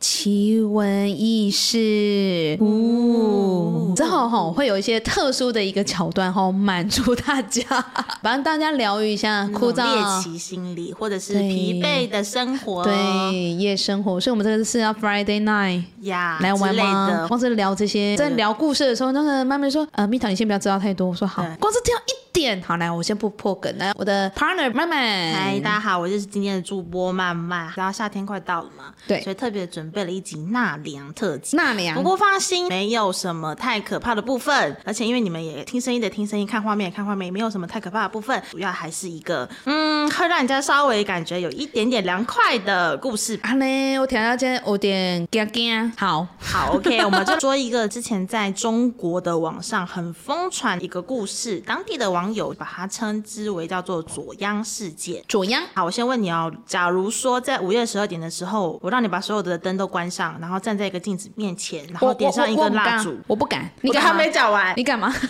奇闻异事，呜，之后哈会有一些特殊的一个桥段哈，满足大家，帮大家疗愈一下枯燥猎奇心理，或者是疲惫的生活，对夜生活。所以，我们这个是要 Friday night 呀来玩吗？的。光是聊这些，在聊故事的时候，那个妈咪说：“呃，蜜桃，你先不要知道太多。”我说：“好。”光是这样一点，好来，我先不破梗。来，我的 partner 曼曼，嗨，大家好，我就是今天的主播曼曼。然后夏天快到了嘛，对所以特别准备了一集纳凉特辑。纳凉不过放心，没有什么太可怕的部分，而且因为你们也听声音的听声音，看画面看画面，也没有什么太可怕的部分，主要还是一个嗯，会让人家稍微感觉有一点点凉快的故事。啊嘞，我听到今天有点惊惊。好，好，OK，我们就说一个之前在中国的网上很疯传一个故事，当地的网友把它称之为叫做左央事件。左央好，我先问你哦，假如说在午夜十二点的时候，我让你把所有的灯都关上，然后站在一个镜子面前，然后点上一根蜡烛，我不敢，你我还没讲完，你干嘛？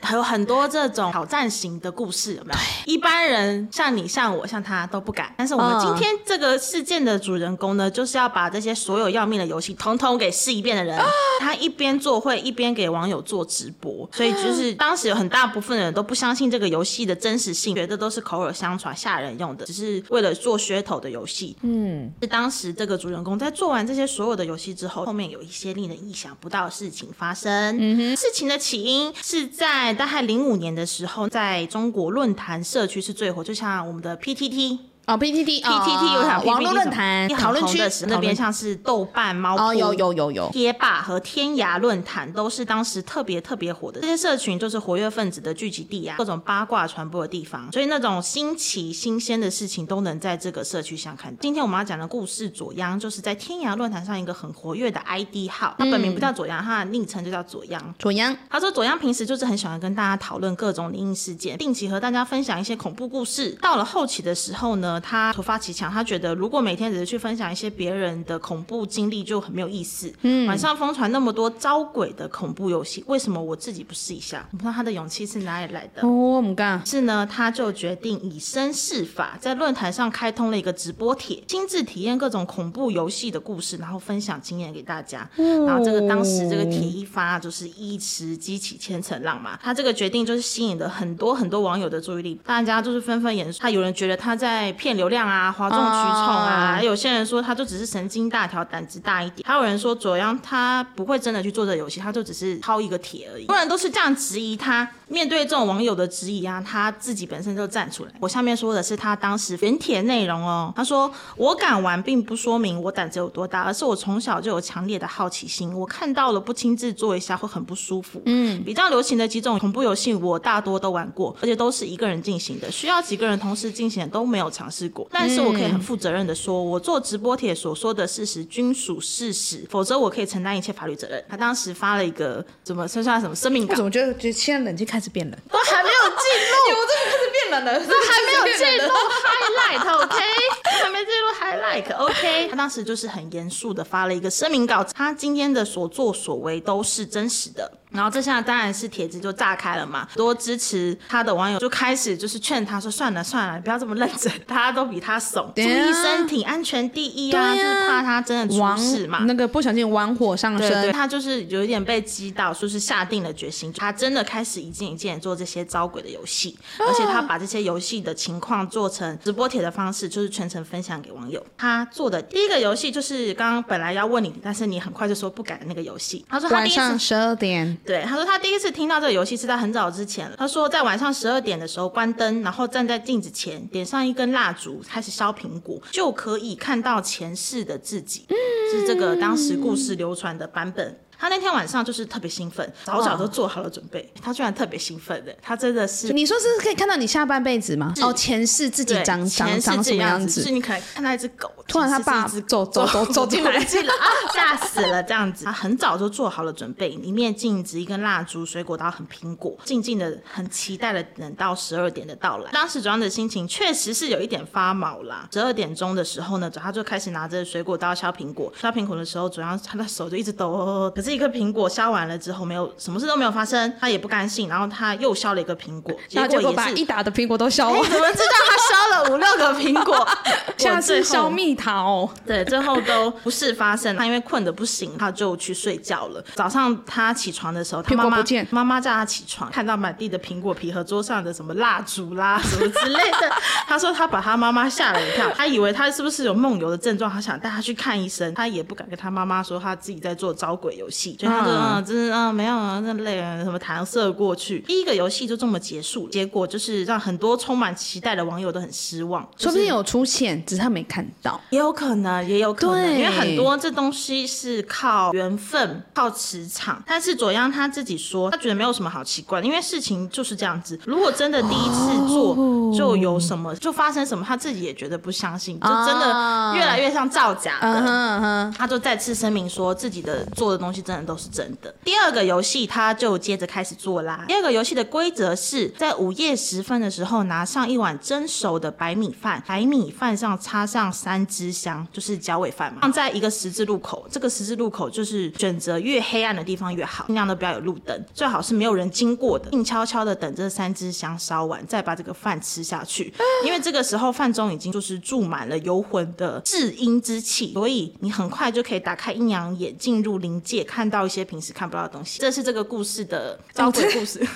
还有很多这种挑战型的故事，有没有？一般人像你、像我、像他都不敢，但是我们嗯今天这个事件的主人公呢，就是要把这些所有要命的游戏统统给试一遍的人。他一边做会，一边给网友做直播，所以就是当时有很大部分的人都不相信这个游戏的真实性，觉得都是口耳相传、吓人用的，只是为了做噱头的游戏。嗯，是当时这个主人公在做完这些所有的游戏之后，后面有一些令人意想不到的事情发生。嗯哼事情的起因是在大概零五年的时候，在中国论坛社区是最火，就像我们的 PTT。哦，PTT PTT 我想网络论坛很讨论区那边像是豆瓣、猫哦，扑有有有有，贴吧和天涯论坛都是当时特别特别火的，这些社群就是活跃分子的聚集地啊，各种八卦传播的地方，所以那种新奇新鲜的事情都能在这个社区上看。到。今天我们要讲的故事，左央就是在天涯论坛上一个很活跃的 ID 号，他本名不叫左央，他的昵称就叫左央。左央。他说左央平时就是很喜欢跟大家讨论各种灵异事件，定期和大家分享一些恐怖故事。到了后期的时候呢，他突发奇想，他觉得如果每天只是去分享一些别人的恐怖经历就很没有意思。嗯，晚上疯传那么多招鬼的恐怖游戏，为什么我自己不试一下？我不知道他的勇气是哪里来的。哦，我们干，是呢，他就决定以身试法，在论坛上开通了一个直播帖，亲自体验各种恐怖游戏的故事，然后分享经验给大家。然后这个当时这个帖一发，就是一时激起千层浪嘛。他这个决定就是吸引了很多很多网友的注意力，大家就是纷纷演说。他有人觉得他在骗流量啊，哗众取宠啊，哦有些人说他就只是神经大条，胆子大一点。还有人说左阳他不会真的去做这个游戏，他就只是抛一个帖而已。很多人都是这样质疑他。面对这种网友的质疑啊，他自己本身就站出来。我下面说的是他当时原帖内容哦。他说：“我敢玩，并不说明我胆子有多大，而是我从小就有强烈的好奇心。我看到了不亲自做一下会很不舒服。嗯，比较流行的几种恐怖游戏，我大多都玩过，而且都是一个人进行的，需要几个人同时进行的都没有尝试过。但是我可以很负责任的说，我做直播帖所说的事实均属事实，否则我可以承担一切法律责任。”他当时发了一个怎么算算什么声明稿我怎，么觉得觉得现在冷静开始变冷？都还没有进入。我真的开始变冷了，都还没有进入 highlight，OK，还没进入 highlight，OK、他当时就是很严肃的发了一个声明稿，他今天的所作所为都是真实的。然后这下当然是帖子就炸开了嘛，多支持他的网友就开始就是劝他说算了算了，不要这么认真，大家都比他怂，注意身体安全第一啊，啊就是怕他真的出事嘛。那个不小心玩火上对对，身，他就是有一点被击到，说是下定了决心，他真的开始一件一件做这些招鬼的游戏，而且他把这些游戏的情况做成直播帖的方式，就是全程分享给网友。他做的第一个游戏就是刚刚本来要问你，但是你很快就说不敢的那个游戏。他说他晚上十二点，对，他说他第一次听到这个游戏是在很早之前了。他说在晚上十二点的时候关灯，然后站在镜子前，点上一根蜡烛，开始削苹果，就可以看到前世的自己。是这个当时故事流传的版本。他那天晚上就是特别兴奋，早早都做好了准备。他居然特别兴奋的，他真的是你说是可以看到你下半辈子吗？哦，前世自己对长长前世长什么样子就是？你可能看到一只狗，突然他爸走走 走走进来吓死了这样子。他很早就做好了准备，一面镜子，一根蜡烛，水果刀很苹果，静静的、很期待的等到十二点的到来。当时主要的心情确实是有一点发毛啦。十二点钟的时候呢，他就开始拿着水果刀削苹果。削苹果的时候，主要他的手就一直抖，可是一颗苹果削完了之后，没有什么事都没有发生，他也不甘心，然后他又削了一个苹果，结果果也一打的苹果都削哎，完，怎么知道他削了五六个苹果？下最后次削蜜桃。对，最后都不是发生。他因为困得不行，他就去睡觉了。早上他起床的时候，他妈妈妈妈叫他起床，看到满地的苹果皮和桌上的什么蜡烛啦什么之类的。他说他把他妈妈吓了一跳，他以为他是不是有梦游的症状，他想带他去看医生，他也不敢跟他妈妈说他自己在做招鬼游戏，所以他就嗯嗯，真的啊没有啊，那累啊，什么搪塞过去。第一个游戏就这么结束了，结果就是让很多充满期待的网友都很失望，就是说不定有出现，只是他没看到。也有可能，也有可能，因为很多这东西是靠缘分、靠磁场。但是左央他自己说，他觉得没有什么好奇怪的，因为事情就是这样子。如果真的第一次做就有什么，就发生什么，他自己也觉得不相信，就真的越来越像造假的。他就再次声明说自己的做的东西真的都是真的。第二个游戏他就接着开始做啦。第二个游戏的规则是在午夜时分的时候拿上一碗蒸熟的白米饭，白米饭上插上三支香，就是脚尾饭嘛，放在一个十字路口。这个十字路口就是选择越黑暗的地方越好，尽量都不要有路灯，最好是没有人经过的，静悄悄的等这三支香烧完，再把这个饭吃下去。因为这个时候饭中已经就是注满了游魂的至阴之气，所以你很快就可以打开阴阳眼，进入灵界，看到一些平时看不到的东西。这是这个故事的招鬼故事。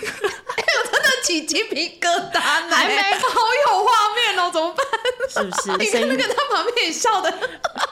起鸡皮疙瘩呢，还没好有画面哦，怎么办？是不是？你看那个他旁边也笑的，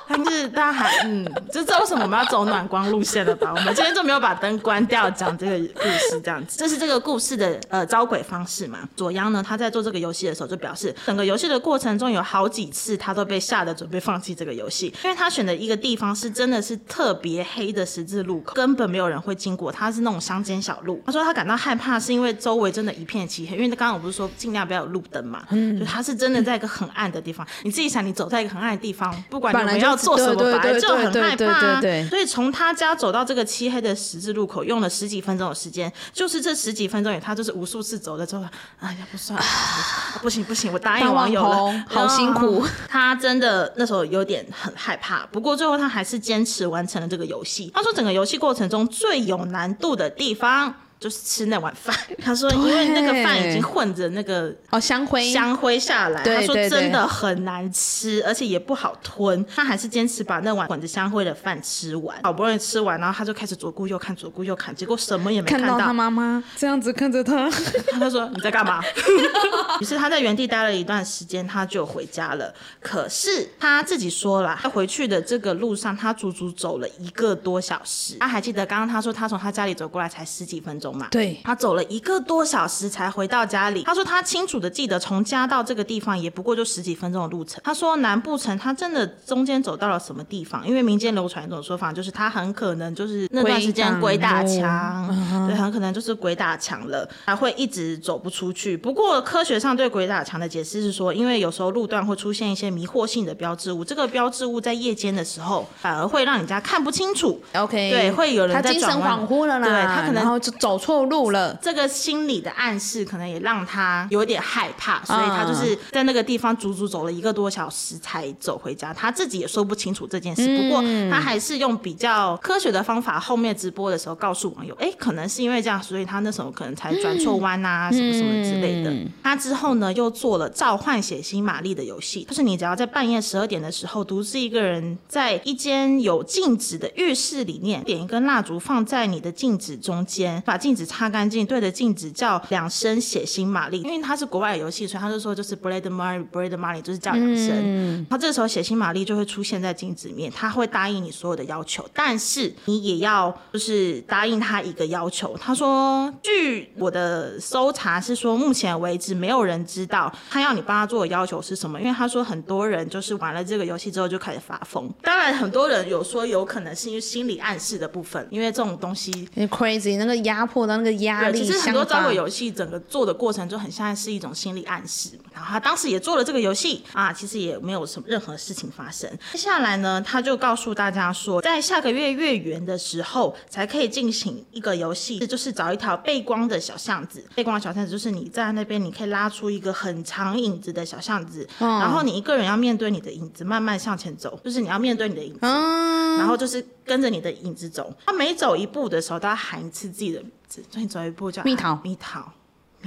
他是大家还嗯，就知道为什么我们要走暖光路线了吧？我们今天就没有把灯关掉，讲这个故事这样子。这是这个故事的呃招鬼方式嘛？左央呢，他在做这个游戏的时候就表示，整个游戏的过程中有好几次他都被吓得准备放弃这个游戏，因为他选的一个地方是真的是特别黑的十字路口，根本没有人会经过，它是那种乡间小路。他说他感到害怕是因为周围真的一片漆黑，因为刚刚我不是说尽量不要有路灯嘛，就他是真的在一个很暗的地方。你自己想，你走在一个很暗的地方，不管你们要做什么，对对本来就很害怕、对啊。对对对所以从他家走到这个漆黑的十字路口，用了十几分钟的时间，就是这十几分钟里，他就是无数次走了之后，哎呀，不算了，不行不行，我答应网网友了，好辛苦。他真的那时候有点很害怕，不过最后他还是坚持完成了这个游戏。他说，整个游戏过程中最有难度的地方。就是吃那碗饭，他说因为那个饭已经混着那个哦，香灰香灰下来，他说真的很难吃，而且也不好吞。他还是坚持把那碗混着香灰的饭吃完，好不容易吃完，然后他就开始左顾右看，左顾右看，结果什么也没到。看到他妈妈这样子看着他，他就说你在干嘛？于是他在原地待了一段时间，他就回家了。可是他自己说了，他回去的这个路上，他足足走了一个多小时。他还记得刚刚他说他从他家里走过来才十几分钟嘛？对他走了一个多小时才回到家里。他说他清楚的记得从家到这个地方也不过就十几分钟的路程。他说难不成他真的中间走到了什么地方？因为民间流传一种说法，就是他很可能就是那段时间鬼鬼打墙，对，很可能就是鬼打墙了，还会一直走不出去。不过科学上对鬼打墙的解释是说，因为有时候路段会出现一些迷惑性的标志物，这个标志物在夜间的时候反而会让人家看不清楚。OK，对会有人他精神恍惚了啦，对他可能然后就走走错路了。这个心理的暗示可能也让他有点害怕，所以他就是在那个地方足足走了一个多小时才走回家。他自己也说不清楚这件事，不过他还是用比较科学的方法，后面直播的时候告诉网友，哎，可能是因为这样，所以他那时候可能才转错弯啊，什么什么之类的。他之后呢，又做了召唤血腥玛丽的游戏，就是你只要在半夜十二点的时候，独自一个人在一间有镜子的浴室里面，点一根蜡烛放在你的镜子中间，把镜子擦干净，对着镜子叫两声血腥玛丽，因为它是国外的游戏，所以他就说就是 Blood Mary，Blood Mary 就是叫两声。然后这时候血腥玛丽就会出现在镜子里面，他会答应你所有的要求，但是你也要就是答应他一个要求。他说，据我的搜查是说，目前为止没有人知道他要你帮他做的要求是什么，因为他说很多人就是玩了这个游戏之后就开始发疯。当然，很多人有说有可能是因为心理暗示的部分，因为这种东西 crazy 那个压迫的那个压力，其实很多招鬼游戏整个做的过程就很像是一种心理暗示。然后他当时也做了这个游戏啊，其实也没有什么任何事情发生。接下来呢，他就告诉大家说，在下个月月圆的时候才可以进行一个游戏，就是找一条背光的小巷子。背光的小巷子就是你在那边，你可以拉出一个很长影子的小巷子，然后你一个人要面对你的影子慢慢向前走，就是你要面对你的影子，然后就是跟着你的影子走。他每走一步的时候都要喊一次自己的名字，所以你走一步叫蜜桃，蜜桃，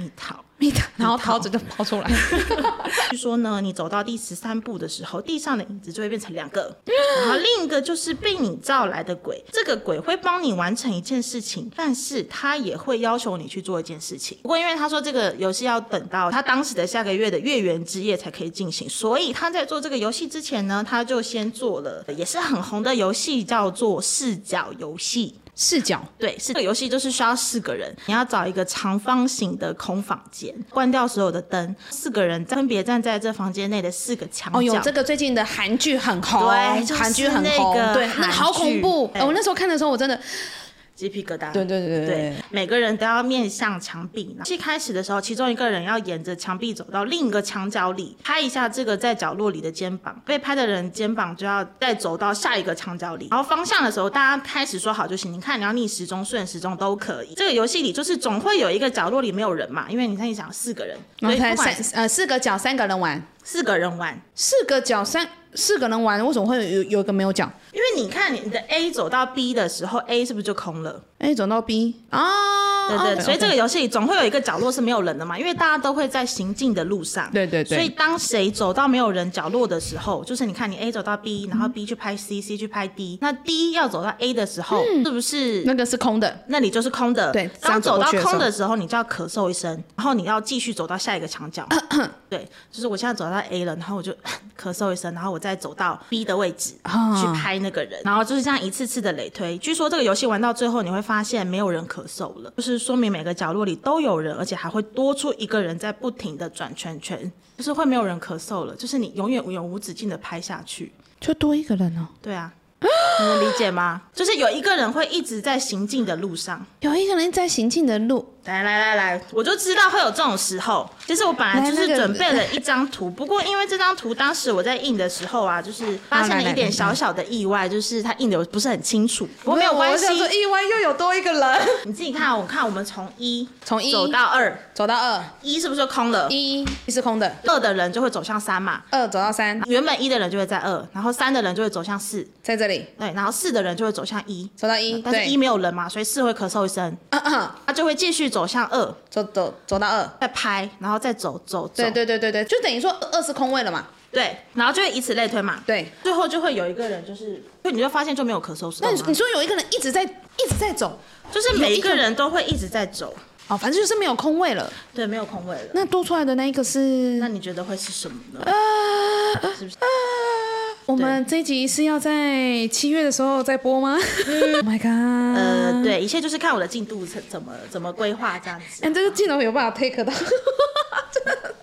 蜜桃。蜜桃 然后桃子就跑出来。据说呢，你走到第十三步的时候，地上的影子就会变成两个，然后另一个就是被你召来的鬼。这个鬼会帮你完成一件事情，但是他也会要求你去做一件事情。不过因为他说这个游戏要等到他当时的下个月的月圆之夜才可以进行，所以他在做这个游戏之前呢，他就先做了也是很红的游戏，叫做视角游戏。视角对，这个游戏就是需要四个人，你要找一个长方形的空房间，关掉所有的灯，四个人分别站在这房间内的四个墙角。哦，有这个最近的韩剧很红，对，韩剧很红，对，那好恐怖。我那时候看的时候，我真的。鸡皮疙瘩。对对对对，每个人都要面向墙壁。戏开始的时候，其中一个人要沿着墙壁走到另一个墙角里，拍一下这个在角落里的肩膀。被拍的人肩膀就要再走到下一个墙角里。然后方向的时候，大家开始说好就行。你看，你要逆时钟、顺时钟都可以。这个游戏里就是总会有一个角落里没有人嘛，因为你看你想四个人，所以三呃四个角三个人玩，四个人玩，四个角三。四个人玩，为什么会有有一个没有角？因为你看你的 A 走到 B 的时候，A 是不是就空了？A 走到 B 啊，对对，所以这个游戏总会有一个角落是没有人的嘛，因为大家都会在行进的路上。对对对。所以当谁走到没有人角落的时候，就是你看你 A 走到 B，然后 B 去拍 C，C 去拍 D，那 D 要走到 A 的时候，是不是那个是空的？那里就是空的。对。当走到空的时候，你就要咳嗽一声，然后你要继续走到下一个墙角。对，就是我现在走到 A 了，然后我就 咳嗽一声，然后我再走到 B 的位置去拍那个人，然后就是这样一次次的累推。据说这个游戏玩到最后，你会发现没有人咳嗽了，就是说明每个角落里都有人，而且还会多出一个人在不停的转圈圈，就是会没有人咳嗽了，就是你永远永无止境的拍下去，就多一个人哦。对啊。你能理解吗？就是有一个人会一直在行进的路上，有一个人在行进的路。来来来来，我就知道会有这种时候。其实我本来就是准备了一张图，不过因为这张图当时我在印的时候啊，就是发生了一点小小的意外，就是它印的不是很清楚。不过没有关系，意外又有多一个人。你自己看，我看我们从一从一走到二，走到二，一是不是空了？一一是空的，二的人就会走向三嘛。二走到三，原本一的人就会在二，然后三的人就会走向四，在这里。对，然后四的人就会走向一，走到一，但是一没有人嘛，所以四会咳嗽一声，他就会继续走向二。走走走到二，再拍，然后再走走走。对对对对对，就等于说二是空位了嘛。对，然后就会以此类推嘛。对，最后就会有一个人，就是就你就发现就没有咳嗽声。那你说有一个人一直在一直在走，就是每一个人都会一直在走。哦，反正就是没有空位了。对，没有空位了。那多出来的那一个是？那你觉得会是什么呢？啊，是不是？我们这一集是要在七月的时候再播吗？Oh my god！呃，对，一切就是看我的进度怎怎么怎么规划这样子。哎，这个镜头有办法 take 到？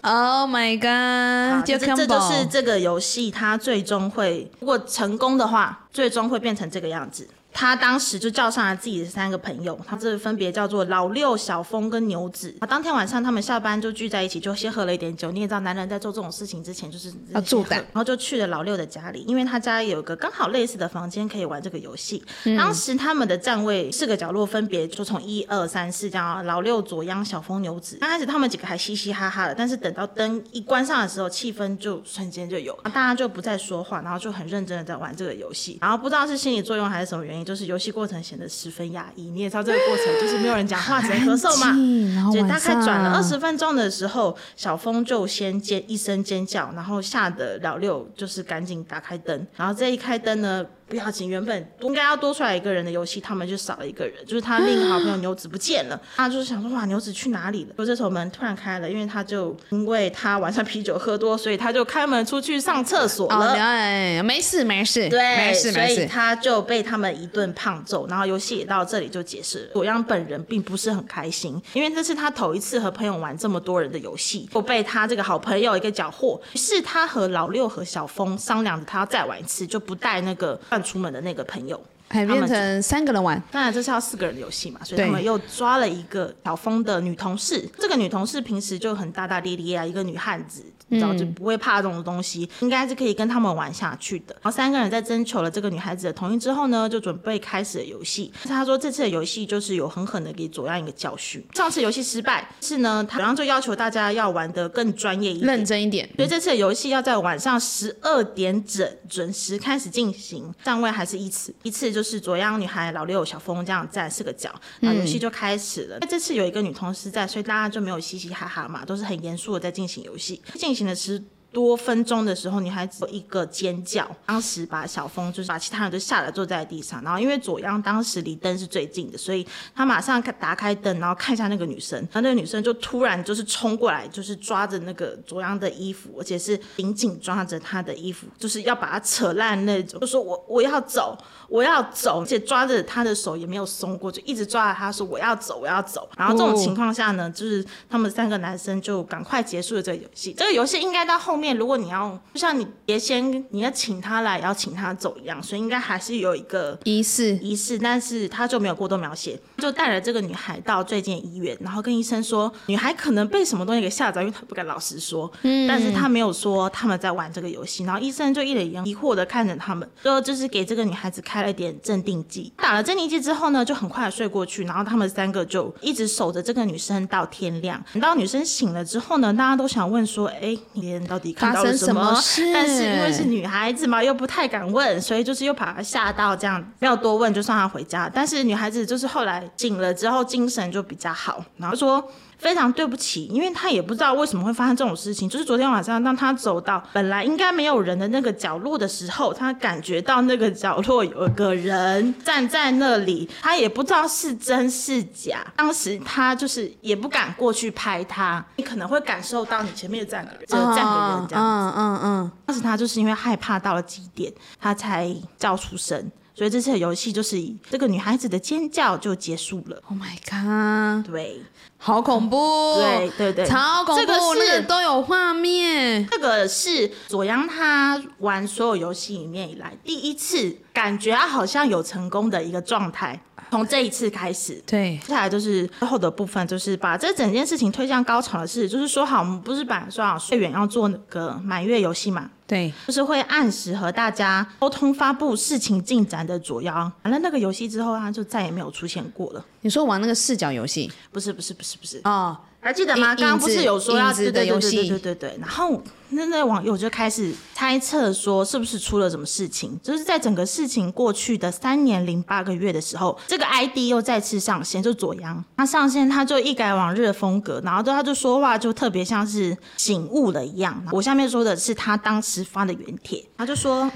Oh my god！这这就是这个游戏，它最终会如果成功的话，最终会变成这个样子。他当时就叫上了自己的三个朋友，他这分别叫做老六、小峰跟牛子。啊，当天晚上他们下班就聚在一起，就先喝了一点酒。你也知道，男人在做这种事情之前就是要助胆，然后就去了老六的家里，因为他家有个刚好类似的房间可以玩这个游戏。当时他们的站位四个角落分别就从一二三四这样，老六、左央、小峰、牛子。刚开始他们几个还嘻嘻哈哈的，但是等到灯一关上的时候，气氛就瞬间就有，大家就不再说话，然后就很认真的在玩这个游戏。然后不知道是心理作用还是什么原因，就是游戏过程显得十分压抑。你也知道这个过程就是没有人讲话，只能咳嗽嘛。所以大概转了二十分钟的时候，小峰就先尖一声尖叫，然后吓得老六就是赶紧打开灯。然后这一开灯呢。不要紧，原本应该要多出来一个人的游戏，他们就少了一个人，就是他另一个好朋友 牛子不见了。他就是想说，哇，牛子去哪里了？就这时候门突然开了，因为他就因为他晚上啤酒喝多，所以他就开门出去上厕所了。哎，没事没事，对，没事没事。所以他就被他们一顿胖揍，然后游戏也到这里就结束了。左央本人并不是很开心，因为这是他头一次和朋友玩这么多人的游戏，就被他这个好朋友一个缴获。于是他和老六和小峰商量着，他要再玩一次，就不带那个乱出门的那个朋友。还变成三个人玩，当然这是要四个人的游戏嘛，所以他们又抓了一个小峰的女同事。这个女同事平时就很大大咧咧啊，一个女汉子，你知道就不会怕这种东西，应该是可以跟他们玩下去的。然后三个人在征求了这个女孩子的同意之后呢，就准备开始游戏。他说这次的游戏就是有狠狠的给左阳一个教训。上次游戏失败是呢，左阳就要求大家要玩的更专业一点、认真一点。所以这次的游戏要在晚上十二点整准时开始进行，站位还是依次依次。就是左央女孩、老六、小峰这样站四个角，然后游戏就开始了。那这次有一个女同事在，所以大家就没有嘻嘻哈哈嘛，都是很严肃的在进行游戏。进行的是。多分钟的时候，女孩子一个尖叫，当时把小峰就是把其他人都吓得坐在地上。然后因为左央当时离灯是最近的，所以他马上打开灯，然后看一下那个女生。然后那个女生就突然就是冲过来，就是抓着那个左央的衣服，而且是紧紧抓着他的衣服，就是要把他扯烂那种。就说我我要走，我要走，而且抓着他的手也没有松过，就一直抓着他说我要走，我要走。然后这种情况下呢，就是他们三个男生就赶快结束了这个游戏。这个游戏应该到后面。如果你要，就像你别先你要请他来，要请他走一样，所以应该还是有一个仪式仪式，但是他就没有过多描写，就带了这个女孩到最近医院，然后跟医生说，女孩可能被什么东西给吓着，因为她不敢老实说，嗯，但是他没有说他们在玩这个游戏，然后医生就一脸疑惑的看着他们，最后就是给这个女孩子开了点镇定剂，打了镇定剂之后呢，就很快睡过去，然后他们三个就一直守着这个女生到天亮，等到女生醒了之后呢，大家都想问说，哎，你人到底？发生什么事？但是因为是女孩子嘛，又不太敢问，所以就是又把她吓到，这样没有多问，就送她回家。但是女孩子就是后来醒了之后，精神就比较好，然后说。非常对不起，因为他也不知道为什么会发生这种事情。就是昨天晚上，当他走到本来应该没有人的那个角落的时候，他感觉到那个角落有个人站在那里，他也不知道是真是假。当时他就是也不敢过去拍他，你可能会感受到你前面站个人，就站个人这样子。嗯嗯嗯。当时他就是因为害怕到了极点，他才叫出声。所以这次的游戏就是以这个女孩子的尖叫就结束了。Oh my god！对，好恐怖！对对对，超恐怖！这个是都有画面。这个是左阳他玩所有游戏里面以来第一次感觉他好像有成功的一个状态。从这一次开始，对，接下来就是最后的部分，就是把这整件事情推向高潮的事，就是说好，我们不是本来说好睡远要做那个满月游戏嘛？对，就是会按时和大家沟通发布事情进展的左阳。完了那个游戏之后，他就再也没有出现过了。你说玩那个视角游戏？不是不是不是不是哦。还记得吗？刚刚不是有说要对对对对对对对，然后那那网友就开始猜测说，是不是出了什么事情？就是在整个事情过去的三年零八个月的时候，这个 ID 又再次上线，就左阳他上线，他就一改往日的风格，然后他就说话就特别像是醒悟了一样。我下面说的是他当时发的原帖，他就说。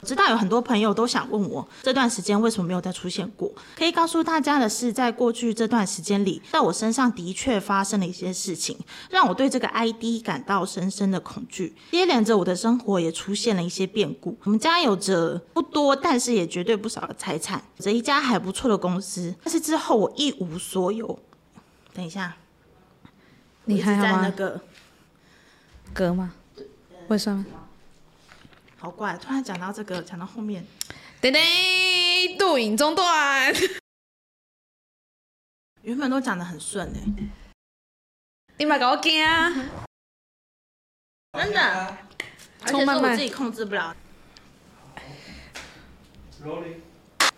我知道有很多朋友都想问我这段时间为什么没有再出现过。可以告诉大家的是，在过去这段时间里，在我身上的确发生了一些事情，让我对这个 ID 感到深深的恐惧。接连着我的生活也出现了一些变故。我们家有着不多，但是也绝对不少的财产，有着一家还不错的公司。但是之后我一无所有。等一下，你还在那个歌吗？为什么？好怪！突然讲到这个，讲到后面，噔噔，录影中断。原本都讲的很顺哎、你别搞我惊啊！真的，而且是我自己控制不了。Rolling。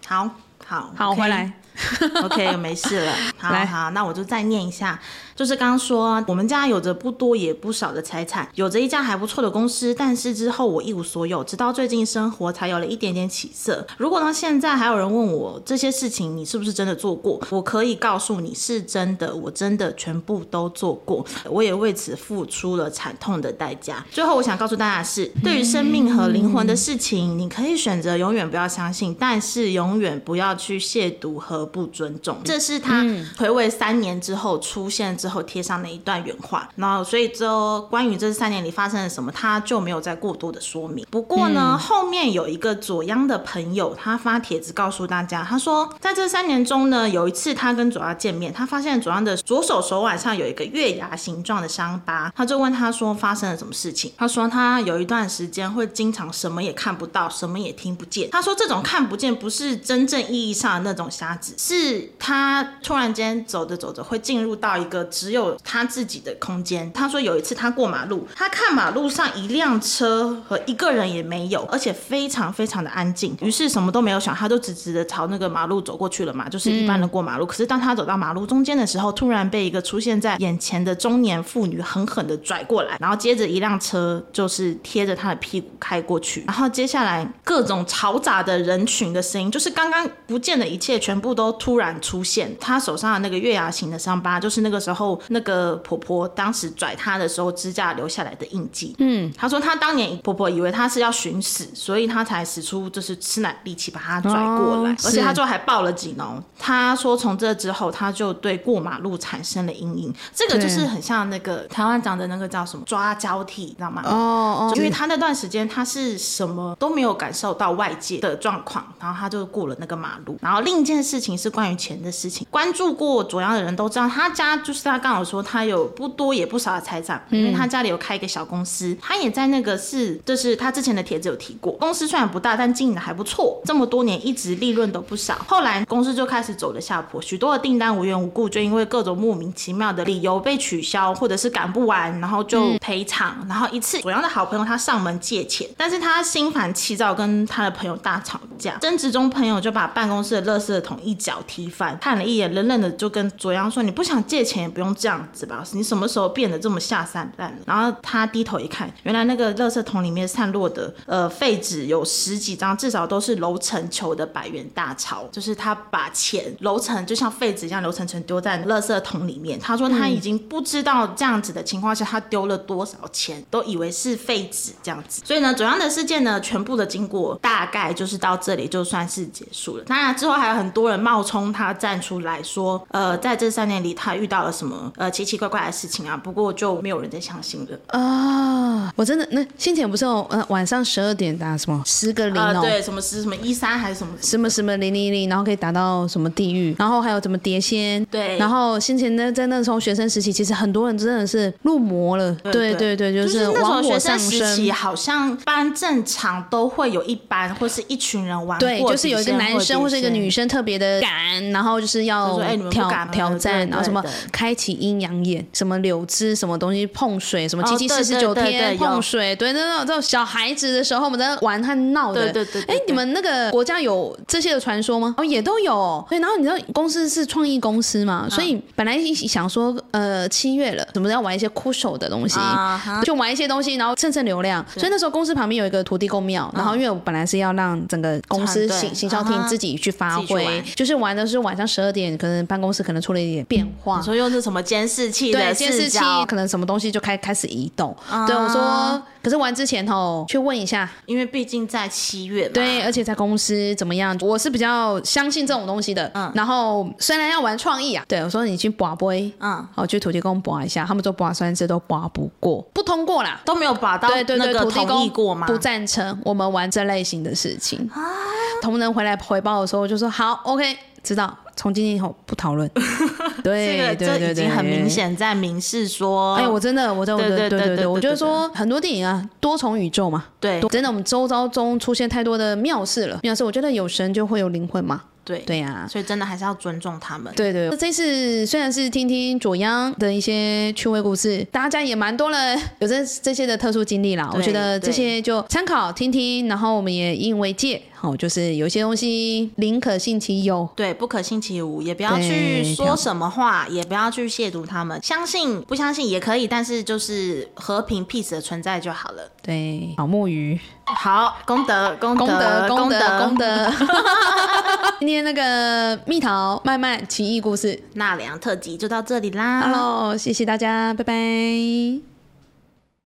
好好好回来。OK，没事了。好好，那我就再念一下，就是刚刚说我们家有着不多也不少的财产，有着一家还不错的公司，但是之后我一无所有，直到最近生活才有了一点点起色。如果到现在还有人问我这些事情你是不是真的做过，我可以告诉你是真的，我真的全部都做过，我也为此付出了惨痛的代价。最后我想告诉大家的是，对于生命和灵魂的事情，你可以选择永远不要相信，但是永远不要去亵渎和不尊重。这是他回位三年之后出现之后贴上的一段原话。然后，所以之后关于这三年里发生了什么，他就没有再过多的说明。不过呢，后面有一个左央的朋友，他发帖子告诉大家，他说在这三年中呢，有一次他跟左央见面，他发现左央的左手手腕上有一个月牙形状的伤疤，他就问他说发生了什么事情。他说他有一段时间会经常什么也看不到，什么也听不见。他说这种看不见不是真正意意义上的那种瞎子，是他突然间走着走着会进入到一个只有他自己的空间。他说有一次他过马路，他看马路上一辆车和一个人也没有，而且非常非常的安静。于是什么都没有想，他就直直的朝那个马路走过去了嘛，就是一般的过马路。可是当他走到马路中间的时候，突然被一个出现在眼前的中年妇女狠狠的拽过来，然后接着一辆车就是贴着他的屁股开过去，然后接下来各种嘈杂的人群的声音，就是刚刚不见的一切全部都突然出现。他手上的那个月牙形的伤疤，就是那个时候那个婆婆当时拽他的时候指甲留下来的印记。嗯，他说他当年婆婆以为他是要寻死，所以他才使出就是吃奶力气把他拽过来，哦而且是他最后还报了警哦。他说从这之后他就对过马路产生了阴影，这个就是很像那个台湾讲的那个叫什么抓交替，你知道吗？哦哦，因为他那段时间他是什么都没有感受到外界的状况，然后他就过了那个马路。然后另一件事情是关于钱的事情，关注过左阳的人都知道，他家就是他刚好说他有不多也不少的财产，因为他家里有开一个小公司，他也在那个是就是他之前的帖子有提过，公司虽然不大，但经营的还不错，这么多年一直利润都不少。后来公司就开始走了下坡，许多的订单无缘无故就因为各种莫名其妙的理由被取消，或者是赶不完，然后就赔偿。然后一次左阳的好朋友他上门借钱，但是他心烦气躁，跟他的朋友大吵架，争执中朋友就把办公室的垃圾桶一脚踢翻，看了一眼，冷冷的就跟左阳说：“你不想借钱也不用这样子吧？你什么时候变得这么下三滥了？”然后他低头一看，原来那个垃圾桶里面散落的呃废纸有十几张，至少都是楼层球的百元大钞，就是他把钱楼层就像废纸一样楼层层丢在垃圾桶里面。他说他已经不知道这样子的情况下他丢了多少钱，都以为是废纸这样子。所以呢，左央的事件呢，全部的经过大概就是到这里就算是结束了。那那之后还有很多人冒充他站出来说，呃，在这三年里他遇到了什么呃奇奇怪怪的事情啊，不过就没有人再相信了。啊，我真的那先前不是有呃晚上十二点打什么？十个零啊、哦。对，什么十什么一三还是什么？什么什么零零零，然后可以打到什么地狱，然后还有怎么碟仙，对。然后先前呢，在那时候学生时期，其实很多人真的是入魔了，对对对，就就是那往火上种学生时升。期，。好像班正常都会有一班或是一群人玩对，就是有一个男生或是一个女生。特别的敢，然后就是要就说哎你们不挑挑战，然后什么开启阴阳眼，什么柳枝，什么东西碰水，什么哦七七四十九对对对天对有碰水，对，那种这种小孩子的时候，我们在玩和闹的。对对对对对，哎你们那个国家有这些的传说吗？哦，也都有哦。对，然后你知道公司是创意公司嘛，嗯所以本来想说，呃，七月了，怎么要玩一些酷手的东西，就玩一些东西，然后蹭蹭流量。所以那时候公司旁边有一个土地公庙，然后因为我本来是要让整个公司行行销厅自己去发挥就是玩的是晚上十二点，可能办公室可能出了一点变化你。说又是什么监视器对，的监视器？可能什么东西就开开始移动。啊对我说，可是玩之前哦，去问一下，因为毕竟在七月嘛。对，而且在公司怎么样？我是比较相信这种东西的。嗯然后虽然要玩创意啊，对我说你去拔杯，嗯，好去土地公拔一下，他们说拔三次都拔不过，不通过啦。都没有拔到对对对，那个土地公过吗？不赞成我们玩这类型的事情。啊同仁回来回报的时候就说好，OK，知道从今天以后不讨论。对这已经很明显在明示说哎我真的我在我的对对对我就是说很多电影啊多重宇宙嘛对。真的我们周遭中出现太多的妙事了。妙事我觉得有神就会有灵魂嘛。对。对呀。所以真的还是要尊重他们。对对这次虽然是听听左央的一些趣味故事大家也蛮多了有这这些的特殊经历啦我觉得这些就参考听听然后我们也引为戒。好、就是有些东西宁可信其有，对，不可信其无，也不要去说什么话，也不要去亵渎他们。相信不相信也可以，但是就是和平 peace 的存在就好了。对，好木鱼，好，功德，功功德，功德，功德。德。今天那个蜜桃慢慢奇异故事纳凉特辑就到这里啦。，Hello，谢谢大家，拜拜。